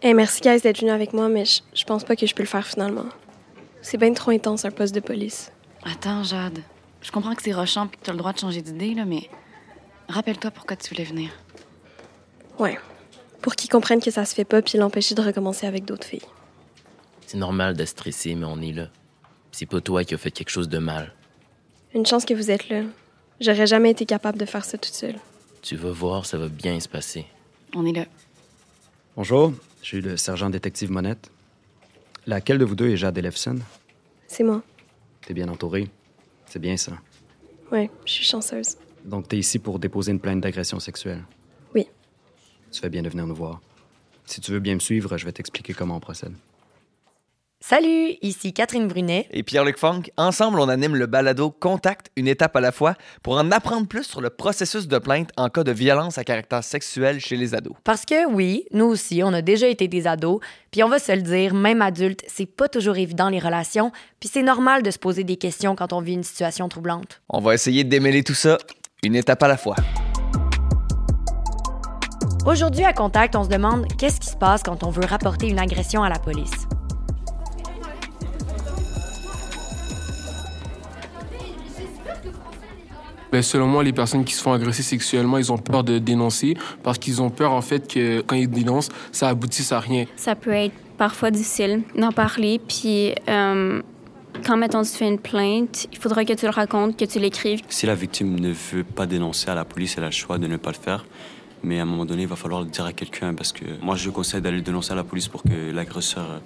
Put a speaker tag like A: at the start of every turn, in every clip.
A: Hey, merci, guys, d'être venu avec moi, mais je je pense pas que je peux le faire finalement. C'est bien trop intense, un poste de police.
B: Attends, Jade. Je comprends que c'est rochant et que tu as le droit de changer d'idée, là, mais rappelle-toi pourquoi tu voulais venir.
A: Ouais. Pour qu'ils comprennent que ça se fait pas, puis l'empêcher de recommencer avec d'autres filles.
C: C'est normal de stresser, mais on est là. C'est pas toi qui as fait quelque chose de mal.
A: Une chance que vous êtes là. J'aurais jamais été capable de faire ça toute seule.
C: Tu vas voir, ça va bien se passer.
B: On est là.
D: Bonjour, je suis le sergent détective Monette. Laquelle de vous deux est Jade Elefson?
A: C'est moi.
D: T'es bien entouré. C'est bien ça.
A: Ouais, je suis chanceuse.
D: Donc, t'es ici pour déposer une plainte d'agression sexuelle?
A: Oui.
D: Tu fais bien de venir nous voir. Si tu veux bien me suivre, je vais t'expliquer comment on procède.
E: Salut, ici Catherine Brunet.
F: Et Pierre-Luc Funk, ensemble, on anime le balado Contact, une étape à la fois, pour en apprendre plus sur le processus de plainte en cas de violence à caractère sexuel chez les ados.
E: Parce que oui, nous aussi, on a déjà été des ados, puis on va se le dire, même adulte, c'est pas toujours évident les relations, puis c'est normal de se poser des questions quand on vit une situation troublante.
F: On va essayer de démêler tout ça, une étape à la fois.
E: Aujourd'hui à Contact, on se demande qu'est-ce qui se passe quand on veut rapporter une agression à la police.
G: Ben, selon moi, les personnes qui se font agresser sexuellement, ils ont peur de dénoncer parce qu'ils ont peur, en fait, que quand ils dénoncent, ça aboutisse à rien.
H: Ça peut être parfois difficile d'en parler. Puis, euh, quand, mettons, tu fais une plainte, il faudra que tu le racontes, que tu l'écrives.
I: Si la victime ne veut pas dénoncer à la police, elle a le choix de ne pas le faire. Mais à un moment donné, il va falloir le dire à quelqu'un parce que moi, je conseille d'aller le dénoncer à la police pour que l'agresseur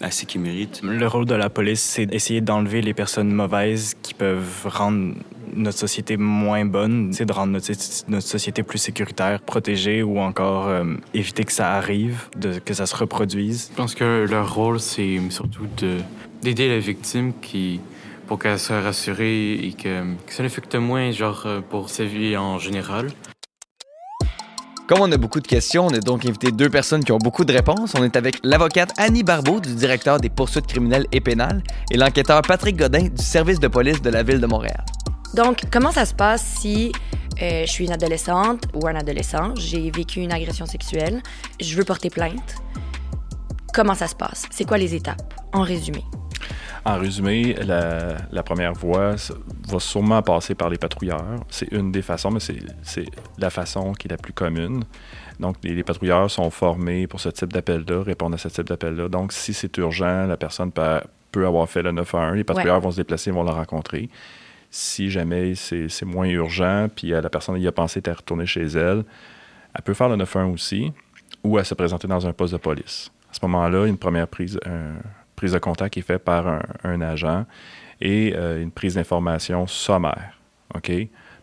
I: ce.
J: Le rôle de la police, c'est d'essayer d'enlever les personnes mauvaises qui peuvent rendre notre société moins bonne, c'est de rendre notre, notre, société plus sécuritaire, protégée ou encore euh, éviter que ça arrive, de, que ça se reproduise.
K: Je pense que leur rôle, c'est surtout d'aider la victime qui, pour qu'elle soit rassurée et que, que ça l'affecte moins genre, pour sa vie en général.
F: Comme on a beaucoup de questions, on a donc invité deux personnes qui ont beaucoup de réponses. On est avec l'avocate Annie Barbeau du directeur des poursuites criminelles et pénales et l'enquêteur Patrick Godin du service de police de la ville de Montréal.
E: Donc, comment ça se passe si euh, je suis une adolescente ou un adolescent, j'ai vécu une agression sexuelle, je veux porter plainte? Comment ça se passe? C'est quoi les étapes? En résumé.
L: En résumé, la, la, première voie va sûrement passer par les patrouilleurs. C'est une des façons, mais c'est la façon qui est la plus commune. Donc, les, les patrouilleurs sont formés pour ce type d'appel-là, répondre à ce type d'appel-là. Donc, si c'est urgent, la personne peut, peut, avoir fait le 911, les patrouilleurs ouais. vont se déplacer, vont la rencontrer. Si jamais c'est moins urgent, puis la personne y a pensé à retourner chez elle, elle peut faire le 911 aussi, ou à se présenter dans un poste de police. À ce moment-là, une première prise, un, prise de contact est faite par un, un agent et euh, une prise d'information sommaire. OK?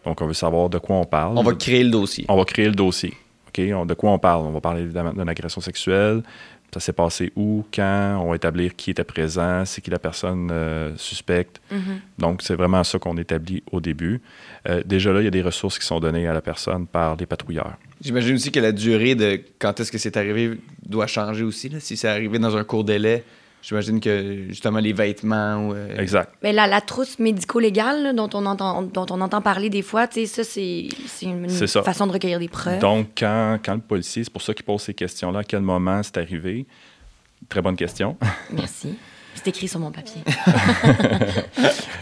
L: Donc, on veut savoir de quoi on parle.
F: On va créer le dossier.
L: On va créer le dossier. OK? On, de quoi on parle? On va parler évidemment d'une agression sexuelle. Ça s'est passé où, quand? On va établir qui était présent, c'est qui la personne euh, suspecte? Mm -hmm. Donc, c'est vraiment ça qu'on établit au début. Euh, déjà là, il y a des ressources qui sont données à la personne par les patrouilleurs.
F: J'imagine aussi que la durée de quand est-ce que c'est arrivé doit changer aussi. Là. Si c'est arrivé dans un court délai, J'imagine que justement les vêtements. Ou, euh...
L: Exact.
E: Mais la, la trousse médico-légale dont, on entend, dont on entend parler des fois, ça, c'est une, une
L: ça.
E: façon de recueillir des preuves.
L: Donc, quand, quand le policier, c'est pour ça qu'il pose ces questions-là, à quel moment c'est arrivé? Très bonne question.
E: Merci. C'est écrit sur mon papier.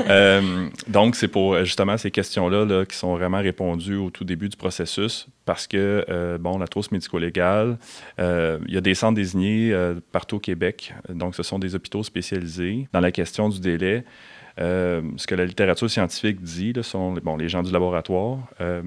L: euh, donc, c'est pour justement ces questions-là là, qui sont vraiment répondues au tout début du processus parce que, euh, bon, la trousse médico-légale, euh, il y a des centres désignés euh, partout au Québec. Donc, ce sont des hôpitaux spécialisés. Dans la question du délai, euh, ce que la littérature scientifique dit, là, sont bon, les gens du laboratoire. Euh,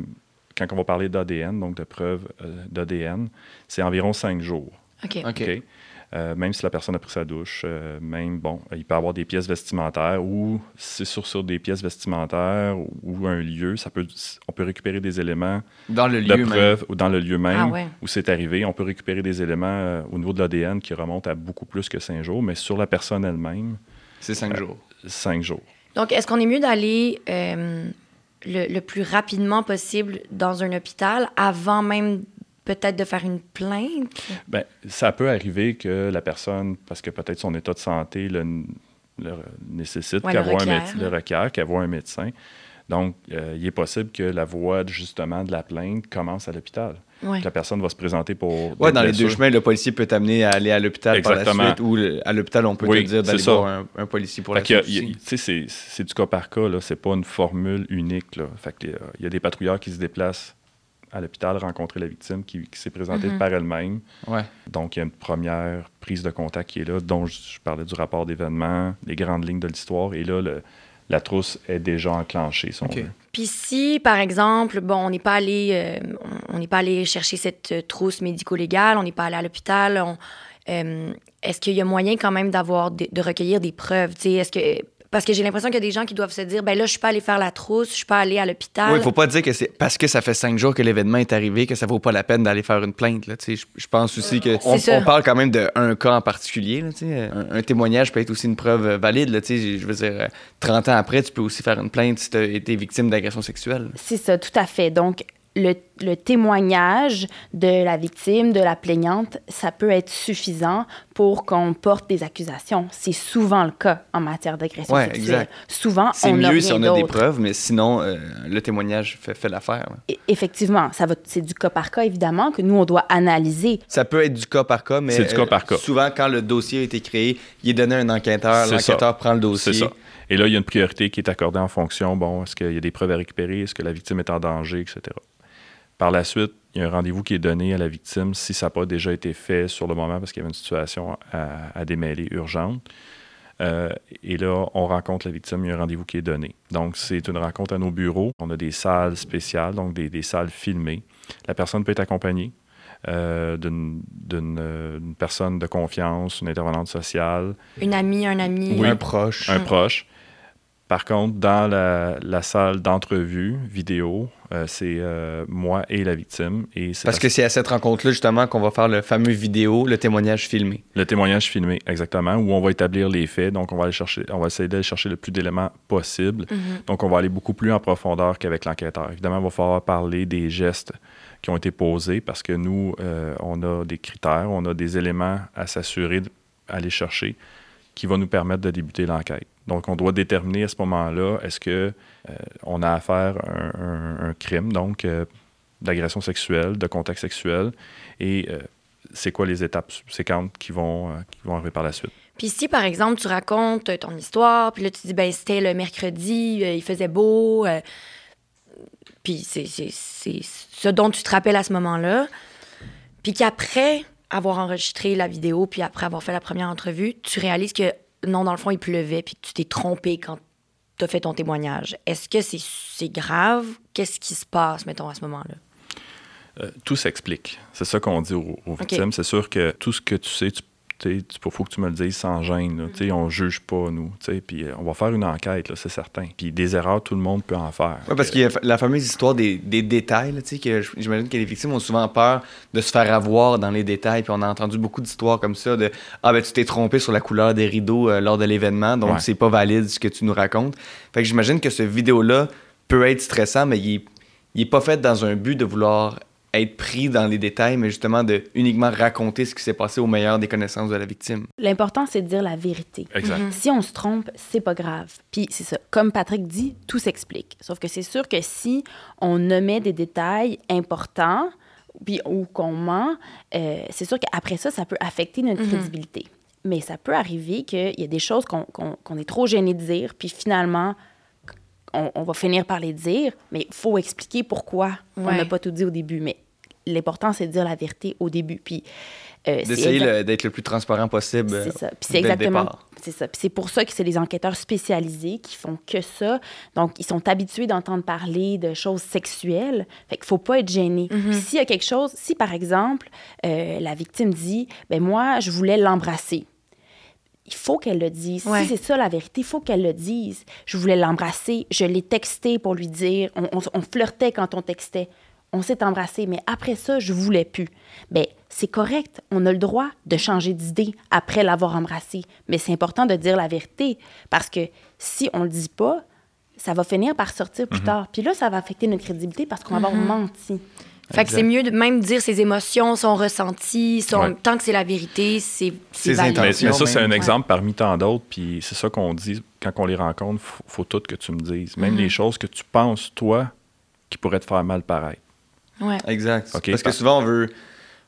L: quand on va parler d'ADN, donc de preuves d'ADN, c'est environ cinq jours.
E: OK.
F: OK.
L: okay? Euh, même si la personne a pris sa douche, euh, même, bon, il peut avoir des pièces vestimentaires ou c'est sur, sur des pièces vestimentaires ou, ou, un lieu, ça peut, on peut récupérer des éléments
F: dans le
L: de
F: lieu
L: preuve
F: même.
L: ou dans le lieu même
E: ah ouais.
L: où c'est arrivé. On peut récupérer des éléments euh, au niveau de l'ADN qui remontent à beaucoup plus que cinq jours, mais sur la personne elle-même,
F: c'est cinq jours.
L: Cinq jours.
E: Donc, est-ce qu'on est mieux d'aller le, le plus rapidement possible dans un hôpital avant même peut-être de faire une plainte?
L: Bien, ça peut arriver que la personne, parce que peut-être son état de santé le, le nécessite,
E: ouais,
L: qu'elle
E: le
L: voit
E: requiert,
L: un médecin, le requiert, qu'elle voit un médecin. Donc, euh, il est possible que la voie justement de la plainte commence à l'hôpital.
E: Ouais.
L: La personne va se présenter pour.
F: Ouais,
L: des
F: dans les deux chemins, le policier peut t'amener à aller à l'hôpital par la
L: Exactement.
F: suite, ou le- à l'hôpital, on peut
L: Oui,
F: te dire d'aller voir un, un policier pour
L: Fait
F: la suite.
L: c'est- du cas par cas, là. C'est pas une formule unique, là. Fait que, euh, il y a des patrouilleurs qui se déplacent à l'hôpital rencontrer la victime qui, qui s'est présentée
F: Mhm.
L: par elle-même.
F: Ouais.
L: Donc, il y a une première prise de contact qui est là, dont je, je parlais du rapport d'événement, les grandes lignes de l'histoire. Et là, le- la trousse est déjà enclenchée, si on
F: OK.
L: veut.
E: Puis si, par exemple, bon, on n'est pas allé, euh, on on n'est pas allé chercher cette euh, trousse médico-légale, on n'est pas allé à l'hôpital, euh, est-ce qu'il y a moyen quand même d'avoir, de recueillir des preuves, tu sais, est-ce que parce que j'ai l'impression qu'il y a des gens qui doivent se dire, ben là, je suis pas allé faire la trousse, je suis pas allé à l'hôpital.
F: Oui, il faut pas dire que c'est parce que ça fait cinq jours que l'événement est arrivé que ça vaut pas la peine d'aller faire une plainte. Là, tu sais. je, je pense aussi que on, parle quand même d'un cas en particulier. Là, tu sais. un, un témoignage peut être aussi une preuve euh, valide. Là, tu sais. je veux dire, euh, 30 ans après, tu peux aussi faire une plainte si tu as été victime d'agression sexuelle.
M: C'est ça, tout à fait. Donc, le, le témoignage de la victime, de la plaignante, ça peut être suffisant pour qu'on porte des accusations. C'est souvent le cas en matière d'agression
F: Ouais,
M: sexuelle.
F: exact.
M: Souvent,
F: C'est
M: on
F: mieux
M: rien
F: si on a des preuves, mais sinon, euh, le témoignage fait, fait l'affaire.
M: Et- Effectivement, ça va, c'est du cas par cas, évidemment, que nous, on doit analyser.
F: Ça peut être du cas par cas, mais
L: C'est du cas
F: euh,
L: par cas.
F: souvent, quand le dossier a été créé, il est donné à un enquêteur.
L: C'est ça.
F: L'enquêteur prend le dossier.
L: C'est ça. Et là, il y a une priorité qui est accordée en fonction, bon, est-ce qu'il y a des preuves à récupérer, est-ce que la victime est en danger, etc. Par la suite, il y a un rendez-vous qui est donné à la victime si ça n'a pas déjà été fait sur le moment parce qu'il y avait une situation à, à démêler urgente. Euh, et là, on rencontre la victime, il y a un rendez-vous qui est donné. Donc, c'est une rencontre à nos bureaux. On a des salles spéciales, donc des, des salles filmées. La personne peut être accompagnée euh, d'une d'une, euh, une personne de confiance, une intervenante sociale,
E: Une amie, un ami.
L: oui,
F: Un proche.
L: Un proche. Par contre, dans la, la salle d'entrevue vidéo, euh, c'est euh, moi et la victime. Et
F: Parce
L: la-
F: que c'est à cette rencontre-là, justement, qu'on va faire le fameux vidéo, le témoignage filmé.
L: le témoignage filmé, exactement, où on va établir les faits. Donc, on va, aller chercher, on va essayer d'aller chercher le plus d'éléments possible.
E: Mhm.
L: Donc, on va aller beaucoup plus en profondeur qu'avec l'enquêteur. Évidemment, il va falloir parler des gestes qui ont été posés parce que nous, euh, on a des critères, on a des éléments à s'assurer d'aller chercher qui va nous permettre de débuter l'enquête. Donc, on doit déterminer à ce moment-là, est-ce que euh, on a affaire à un, crime, donc euh, d'agression sexuelle, de contact sexuel, et euh, c'est quoi les étapes subséquentes qui vont, euh, qui vont arriver par la suite?
E: Puis si, par exemple, tu racontes ton histoire, puis là, tu dis, ben c'était le mercredi, il faisait beau, puis c'est ce dont tu te rappelles à ce moment-là, puis qu'après avoir enregistré la vidéo, puis après avoir fait la première entrevue, tu réalises que non, dans le fond, il pleuvait, puis que tu t'es trompé quand tu as fait ton témoignage. Est-ce que c'est c'est grave? Qu'est-ce qui se passe, mettons, à ce moment-là?
L: Euh, tout s'explique. C'est ça qu'on dit aux, aux victimes. C'est sûr que tout ce que tu sais, tu il faut que tu me le dises sans gêne. Tu sais, On juge pas, nous. Puis euh, on va faire une enquête, c'est certain. Puis des erreurs, tout le monde peut en faire.
F: Oui, parce qu'il y a la fameuse histoire des, des détails, j'imagine que les victimes ont souvent peur de se faire avoir dans les détails. Puis on a entendu beaucoup d'histoires comme ça de Ah, ben tu t'es trompé sur la couleur des rideaux euh, lors de l'événement, donc
L: Ouais.
F: c'est pas valide ce que tu nous racontes. Fait que j'imagine que ce vidéo-là peut être stressant, mais il est, il est pas fait dans un but de vouloir être pris dans les détails, mais justement de uniquement raconter ce qui s'est passé au meilleur des connaissances de la victime.
M: L'important, c'est de dire la vérité.
F: Exact. Mhm.
M: Si on se trompe, c'est pas grave. Puis c'est ça. Comme Patrick dit, tout s'explique. Sauf que c'est sûr que si on nommait des détails importants, puis ou qu'on ment, euh, c'est sûr qu'après ça, ça peut affecter notre
E: Mhm.
M: crédibilité. Mais ça peut arriver qu'il y a des choses qu'on qu'on- qu'on est trop gêné de dire, puis finalement, on, on va finir par les dire, mais il faut expliquer pourquoi on
E: Ouais.
M: n'a pas tout dit au début. Mais l'important, c'est de dire la vérité au début. Puis euh, c'est
F: D'essayer
M: exact-
F: le- d'être le plus transparent possible.
M: c'est ça. Puis c'est exactement. C'est ça. Puis c'est pour ça que c'est les enquêteurs spécialisés qui font que ça. Donc, ils sont habitués d'entendre parler de choses sexuelles. Fait qu'il faut pas être gêné.
E: Mhm.
M: Puis s'il y a quelque chose, si par exemple, euh, la victime dit, ben moi, je voulais l'embrasser. Il faut qu'elle le dise.
E: Ouais.
M: Si c'est ça la vérité, il faut qu'elle le dise. Je voulais l'embrasser. Je l'ai texté pour lui dire. On, on- on flirtait quand on textait. On s'est embrassé, mais après ça, je voulais plus. Ben, c'est correct. On a le droit de changer d'idée après l'avoir embrassé. Mais c'est important de dire la vérité parce que si on le dit pas, ça va finir par sortir plus
E: Mhm.
M: tard. Puis là, ça va affecter notre crédibilité parce qu'on va
E: Mhm.
M: avoir menti.
E: Fait que c'est mieux de même dire ses émotions, son ressenti, son...
L: Ouais.
E: tant que c'est la vérité, c'est c'est valide.
L: Mais, ça, c'est un
E: Ouais.
L: exemple parmi tant d'autres. Puis c'est ça qu'on dit quand on les rencontre, faut, faut tout que tu me dises. Même
E: Mhm.
L: les choses que tu penses, toi, qui pourraient te faire mal paraître.
E: Ouais.
F: Exact. Parce que souvent, on veut,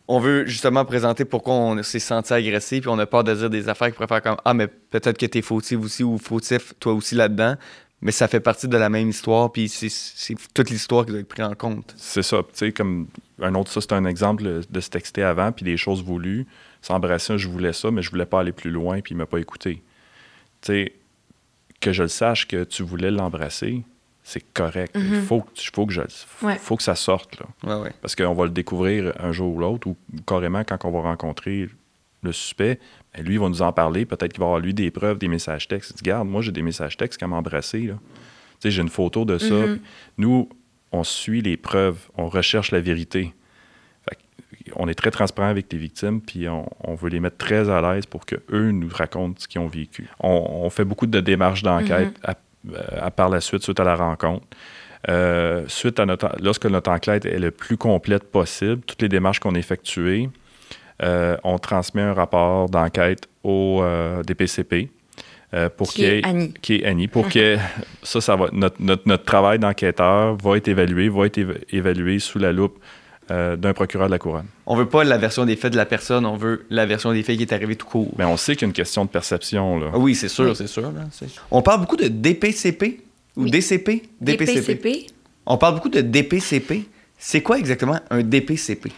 F: on veut justement présenter pourquoi on s'est senti agressé, puis on a peur de dire des affaires qui pourraient faire comme Ah, mais peut-être que t'es fautif aussi ou fautif, toi aussi là-dedans. Mais ça fait partie de la même histoire, puis c'est- c'est toute l'histoire qui doit être prise en compte.
L: C'est ça. Tu sais, comme un autre, ça, c'est un exemple de se texter avant, puis des choses voulues. S'embrasser, je voulais ça, mais je voulais pas aller plus loin, puis il m'a pas écouté. Tu sais, que je le sache que tu voulais l'embrasser, c'est correct. Il faut, que tu- faut, que je, faut,
E: Ouais.
L: faut que ça sorte. Là.
F: Ouais, ouais.
L: Parce qu'on va le découvrir un jour ou l'autre, ou carrément quand on va rencontrer le suspect, ben, lui, il va nous en parler. Peut-être qu'il va avoir, lui, des preuves, des messages textes. Il dit, Garde, moi, j'ai des messages textes. Tu sais, j'ai une photo de ça.
E: Mhm.
L: Nous, on suit les preuves, on recherche la vérité. Fait on est très transparent avec les victimes, puis on, on veut les mettre très à l'aise pour qu'eux nous racontent ce qu'ils ont vécu. On, on fait beaucoup de démarches d'enquête
E: Mhm.
L: À- par la suite, suite à la rencontre. Euh, suite à notre, lorsque notre enquête est le plus complète possible, toutes les démarches qu'on a effectuées, euh, on transmet un rapport d'enquête au euh, DPCP. euh, pour
E: Qui est Annie.
L: Qui est Annie. Pour que ça, ça va, notre, notre, notre travail d'enquêteur va être évalué, va être éva- évalué sous la loupe euh, d'un procureur de la couronne.
F: On veut pas la version des faits de la personne, on veut la version des faits qui est arrivée tout court.
L: Mais on sait qu'il y a une question de perception. Là.
F: Ah oui, c'est sûr,
E: Oui.
F: c'est sûr. là, On parle beaucoup de DPCP ou
E: Oui.
F: DCP?
E: DPCP.
F: On parle beaucoup de DPCP. C'est quoi exactement un DPCP?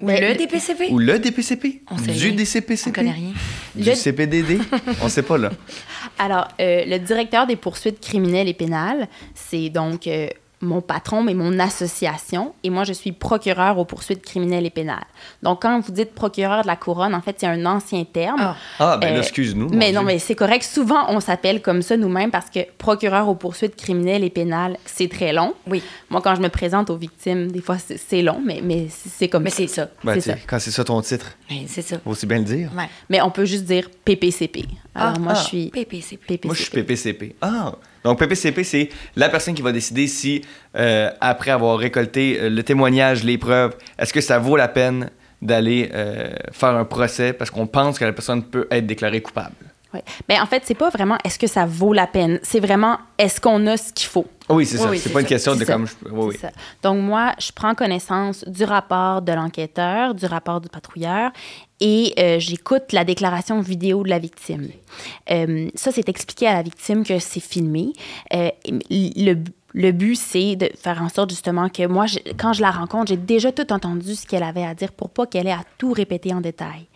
E: Mais le DPCP?
F: Ou le DPCP?
E: On sait
F: du
E: rien.
F: DCPCP?
E: On connaît rien.
F: Du
M: Le-
F: CPDD? On sait pas, là.
M: Alors, euh, le directeur des poursuites criminelles et pénales, c'est donc euh, mon patron, mais mon association. Et moi, je suis procureur aux poursuites criminelles et pénales. Donc, quand vous dites procureur de la couronne, en fait, c'est un ancien terme.
E: Ah.
F: Ah, ben
M: Euh,
F: excuse-nous.
M: Mais non,
F: Dieu.
M: mais c'est correct. Souvent, on s'appelle comme ça nous-mêmes parce que procureur aux poursuites criminelles et pénales, c'est très long.
E: Oui.
M: Moi, quand je me présente aux victimes, des fois, c'est long, mais, mais c'est comme
E: Mais
M: ça.
E: c'est ça.
F: Ben,
M: c'est
F: sais,
M: ça.
F: quand c'est ça ton titre,
E: Mais c'est ça.
F: faut aussi bien le dire.
E: Ouais.
M: Mais on peut juste dire PPCP. Alors,
E: Ah,
M: moi,
F: ah.
M: je suis
E: PPCP.
M: PPCP.
F: Moi, je suis PPCP. Ah! Donc, PPCP, c'est la personne qui va décider si, euh, après avoir récolté euh, le témoignage, les preuves, est-ce que ça vaut la peine d'aller euh, faire un procès parce qu'on pense que la personne peut être déclarée coupable?
M: Ouais. Ben, en fait, c'est pas vraiment est-ce que ça vaut la peine? C'est vraiment est-ce qu'on a ce qu'il faut?
F: Oui, c'est
E: Oui,
F: ça.
E: oui,
F: c'est pas une question de
M: ça.
F: comme. je- oui, oui.
M: Ça. Donc, moi, je prends connaissance du rapport de l'enquêteur, du rapport du patrouilleur et euh, j'écoute la déclaration vidéo de la victime. Euh, ça, c'est expliqué à la victime que c'est filmé. Euh, le, le but, c'est de faire en sorte justement que moi, quand je la rencontre, j'ai déjà tout entendu ce qu'elle avait à dire pour pas qu'elle ait à tout répéter en détail.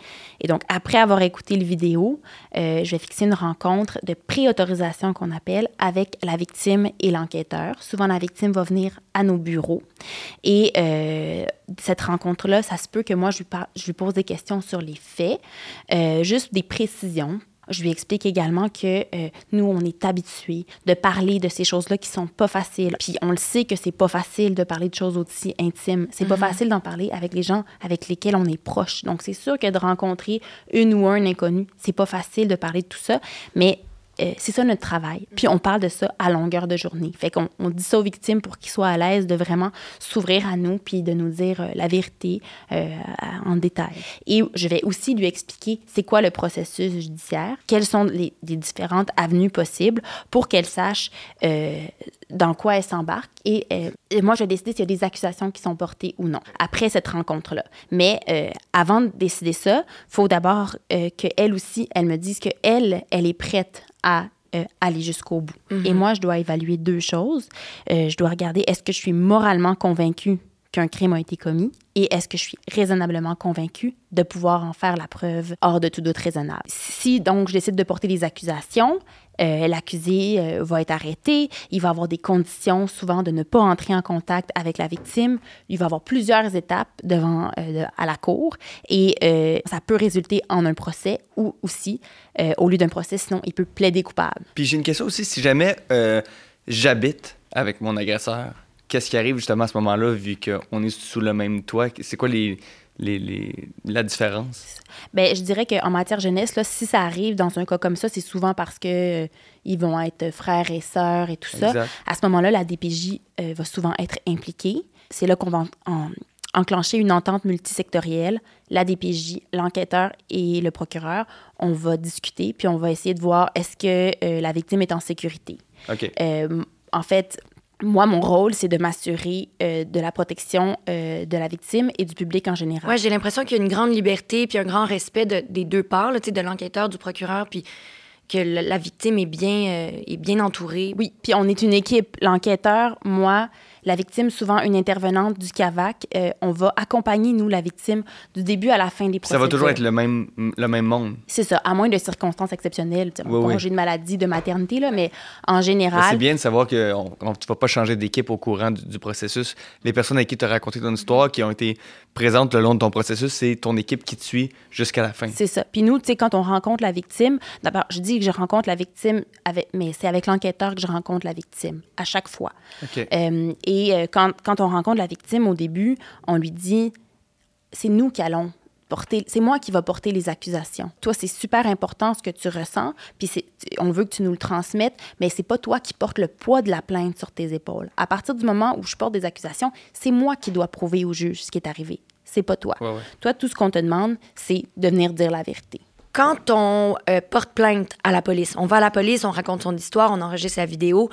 M: Et donc, après avoir écouté le vidéo, euh, je vais fixer une rencontre de pré-autorisation qu'on appelle avec la victime et l'enquêteur. Souvent, la victime va venir à nos bureaux. Et euh, cette rencontre-là, ça se peut que moi, je lui, je lui pose des questions sur les faits, euh, juste des précisions. Je lui explique également que euh, nous, on est habitués de parler de ces choses-là qui sont pas faciles. Puis on le sait que c'est pas facile de parler de choses aussi intimes. C'est pas facile d'en parler avec les gens avec lesquels on est proche. Donc c'est sûr que de rencontrer une ou un inconnu, c'est pas facile de parler de tout ça, mais euh, c'est ça notre travail. Puis on parle de ça à longueur de journée. Fait qu'on on dit ça aux victimes pour qu'ils soient à l'aise de vraiment s'ouvrir à nous puis de nous dire euh, la vérité euh, en détail. Et je vais aussi lui expliquer c'est quoi le processus judiciaire, quelles sont les, différentes avenues possibles pour qu'elle sache dans quoi elle s'embarque. Et, moi, je vais décider s'il y a des accusations qui sont portées ou non après cette rencontre-là. Mais avant de décider ça, faut d'abord qu'elle aussi, elle me dise qu'elle, elle est prête à euh, aller jusqu'au bout. Et moi, je dois évaluer deux choses. Euh, je dois regarder est-ce que je suis moralement convaincue qu'un crime a été commis et est-ce que je suis raisonnablement convaincue de pouvoir en faire la preuve hors de tout doute raisonnable? Si donc je décide de porter des accusations, euh, l'accusé euh, va être arrêté, il va avoir des conditions souvent de ne pas entrer en contact avec la victime, il va avoir plusieurs étapes devant euh, à la cour et ça peut résulter en un procès ou aussi au lieu d'un procès sinon il peut plaider coupable.
F: Puis j'ai une question aussi. Si jamais j'habite avec mon agresseur, qu'est-ce qui arrive justement à ce moment-là, vu qu'on est sous le même toit? C'est quoi les, les, les- la différence?
M: Ben, je dirais qu'en matière jeunesse, là, si ça arrive dans un cas comme ça, c'est souvent parce que euh, ils vont être frères et sœurs et tout ça. À ce moment-là, la DPJ euh, va souvent être impliquée. C'est là qu'on va en- en- enclencher une entente multisectorielle. La DPJ, l'enquêteur et le procureur, on va discuter, puis on va essayer de voir est-ce que euh, la victime est en sécurité.
F: OK.
M: En fait, moi, mon rôle, c'est de m'assurer euh, de la protection euh, de la victime et du public en général.
E: Ouais, j'ai l'impression qu'il y a une grande liberté puis un grand respect de- des deux parts, là, de l'enquêteur, du procureur, puis que la, la victime est bien, euh, est bien entourée.
M: Oui, puis on est une équipe. L'enquêteur, moi, la victime, souvent une intervenante du CAVAC. euh, on va accompagner, nous, la victime du début à la fin des
F: Ça
M: procédures.
F: va toujours être le même, le même monde.
M: C'est ça, à moins de circonstances exceptionnelles,
F: Oui,
M: congé de maladie, de maternité, là, mais en général...
F: C'est bien de savoir que on, on- tu vas pas changer d'équipe au courant du, du processus. Les personnes avec qui tu as raconté ton histoire, qui ont été présentes le long de ton processus, c'est ton équipe qui te suit jusqu'à la fin.
M: C'est ça. Puis nous, tu sais, quand on rencontre la victime, d'abord, je dis que je rencontre la victime, avec, mais c'est avec l'enquêteur que je rencontre la victime, à chaque fois.
F: OK.
M: Euh, et euh, quand, quand on rencontre la victime au début, on lui dit c'est nous qui allons porter, c'est moi qui va porter les accusations. Toi, c'est super important ce que tu ressens, puis c'est, on veut que tu nous le transmettes, mais c'est pas toi qui portes le poids de la plainte sur tes épaules. À partir du moment où je porte des accusations, c'est moi qui dois prouver au juge ce qui est arrivé. C'est pas toi.
F: Ouais, ouais.
M: Toi, tout ce qu'on te demande, c'est de venir dire la vérité.
E: Quand on euh, porte plainte à la police, on va à la police, on raconte son histoire, on enregistre la vidéo,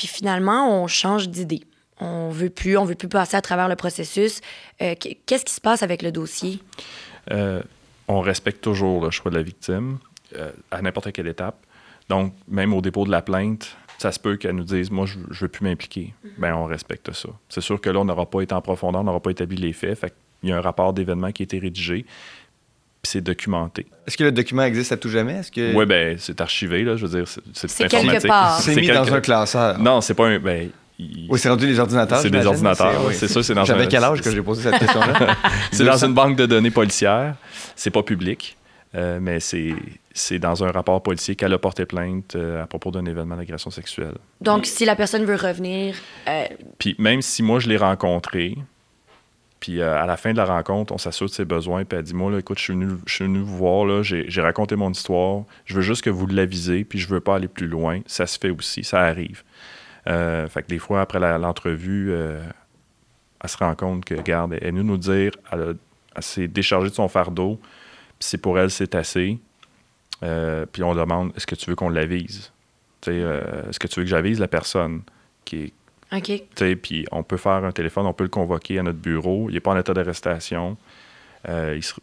E: puis finalement, on change d'idée. On veut plus, on veut plus passer à travers le processus. Euh, qu- Qu'est-ce qui se passe avec le dossier?
L: Euh, on respecte toujours le choix de la victime euh, à n'importe quelle étape. Donc, même au dépôt de la plainte, ça se peut qu'elle nous dise Moi, je ne veux plus m'impliquer. Ben, on respecte ça. C'est sûr que là, on n'aura pas été en profondeur, on n'aura pas établi les faits. Fait il y a un rapport d'événement qui a été rédigé, puis c'est documenté.
F: Est-ce que le document existe à tout jamais? Est-ce que...
L: Oui, ben, c'est archivé, là. Je veux dire, c'est c'est
E: C'est quelque part.
F: C'est mis dans un classeur.
L: Non, c'est pas un. Ben, il-
F: Oui, c'est rendu les ordinateurs.
L: C'est des ordinateurs,
F: oui.
L: c'est sûr, c'est dans
F: J'avais
L: un-
F: quel âge que j'ai posé cette question-là?
L: c'est dans
F: 200.
L: une banque de données policière. C'est pas public, euh, mais c'est c'est dans un rapport policier qu'elle a porté plainte euh, à propos d'un événement d'agression sexuelle.
E: Donc, si la personne veut revenir, euh,
L: Puis même si moi, je l'ai rencontrée, puis euh, à la fin de la rencontre, on s'assure de ses besoins, puis elle dit, moi, là, écoute, je suis venu, je suis venu vous voir, j'ai raconté mon histoire, je veux juste que vous l'avisez, puis je veux pas aller plus loin. Ça se fait aussi, ça arrive. Euh, fait que des fois, après l'entrevue, euh, elle se rend compte que, regarde, elle est venue nous dire, elle, elle s'est déchargée de son fardeau, puis c'est pour elle, c'est assez. Puis on demande, est-ce que tu veux qu'on l'avise? Est-ce que tu veux que j'avise la personne qui est
E: OK.
L: tu sais, Puis on peut faire un téléphone, on peut le convoquer à notre bureau. Il n'est pas en état d'arrestation. Euh, il sera-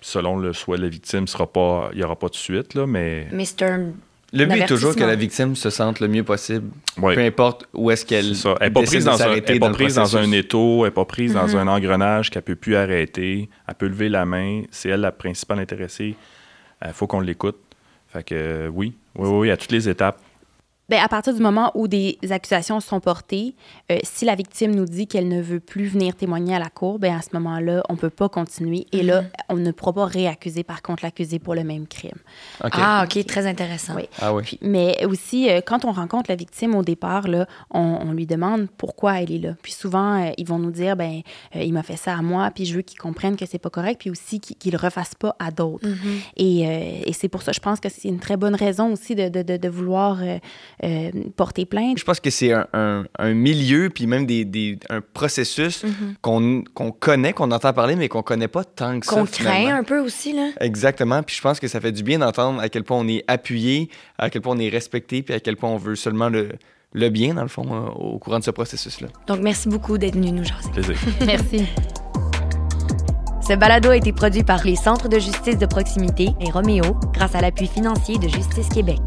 L: selon le souhait de la victime, sera pas, il n'y aura pas de suite, là, mais
E: mais c'est un.
F: Le but est toujours que la victime se sente le mieux possible,
L: Ouais.
F: peu importe où est-ce qu'elle
L: c'est ça. Elle n'est pas prise, dans un,
F: s'arrêter
L: elle est pas
F: le
L: prise dans un
F: processus.
L: étau, elle n'est pas prise dans un engrenage qu'elle ne peut plus arrêter. Elle peut lever la main. C'est elle la principale intéressée. Il faut qu'on l'écoute. Fait que euh, oui, oui, oui, à toutes les étapes.
M: Ben, à partir du moment où des accusations sont portées, euh, si la victime nous dit qu'elle ne veut plus venir témoigner à la cour, ben, à ce moment-là, on ne peut pas continuer. Et là, on ne pourra pas réaccuser, par contre, l'accusé pour le même crime.
E: Ah, OK, très intéressant.
M: Oui.
F: Ah oui.
M: Puis- mais aussi, euh, quand on rencontre la victime au départ, là, on, on lui demande pourquoi elle est là. Puis souvent, euh, ils vont nous dire, ben, euh, il m'a fait ça à moi, puis je veux qu'il comprenne que c'est pas correct, puis aussi qu'il qu'il le refasse pas à d'autres.
E: Mhm.
M: Et, euh, et c'est pour ça, je pense que c'est une très bonne raison aussi de, de, de, de vouloir euh, porter plainte.
F: Je pense que c'est un, un- un milieu, puis même des, des- un processus
E: Mhm.
F: qu'on qu'on connaît, qu'on entend parler, mais qu'on connaît pas tant que ça.
E: Qu'on craint un peu aussi, là.
F: Exactement. Puis je pense que ça fait du bien d'entendre à quel point on est appuyé, à quel point on est respecté, puis à quel point on veut seulement le, le bien, dans le fond, euh, au courant de ce processus-là.
E: Donc, merci beaucoup d'être venu nous jaser.
L: Plaisir.
M: Merci.
E: Ce balado a été produit par les Centres de justice de proximité et Roméo grâce à l'appui financier de Justice Québec.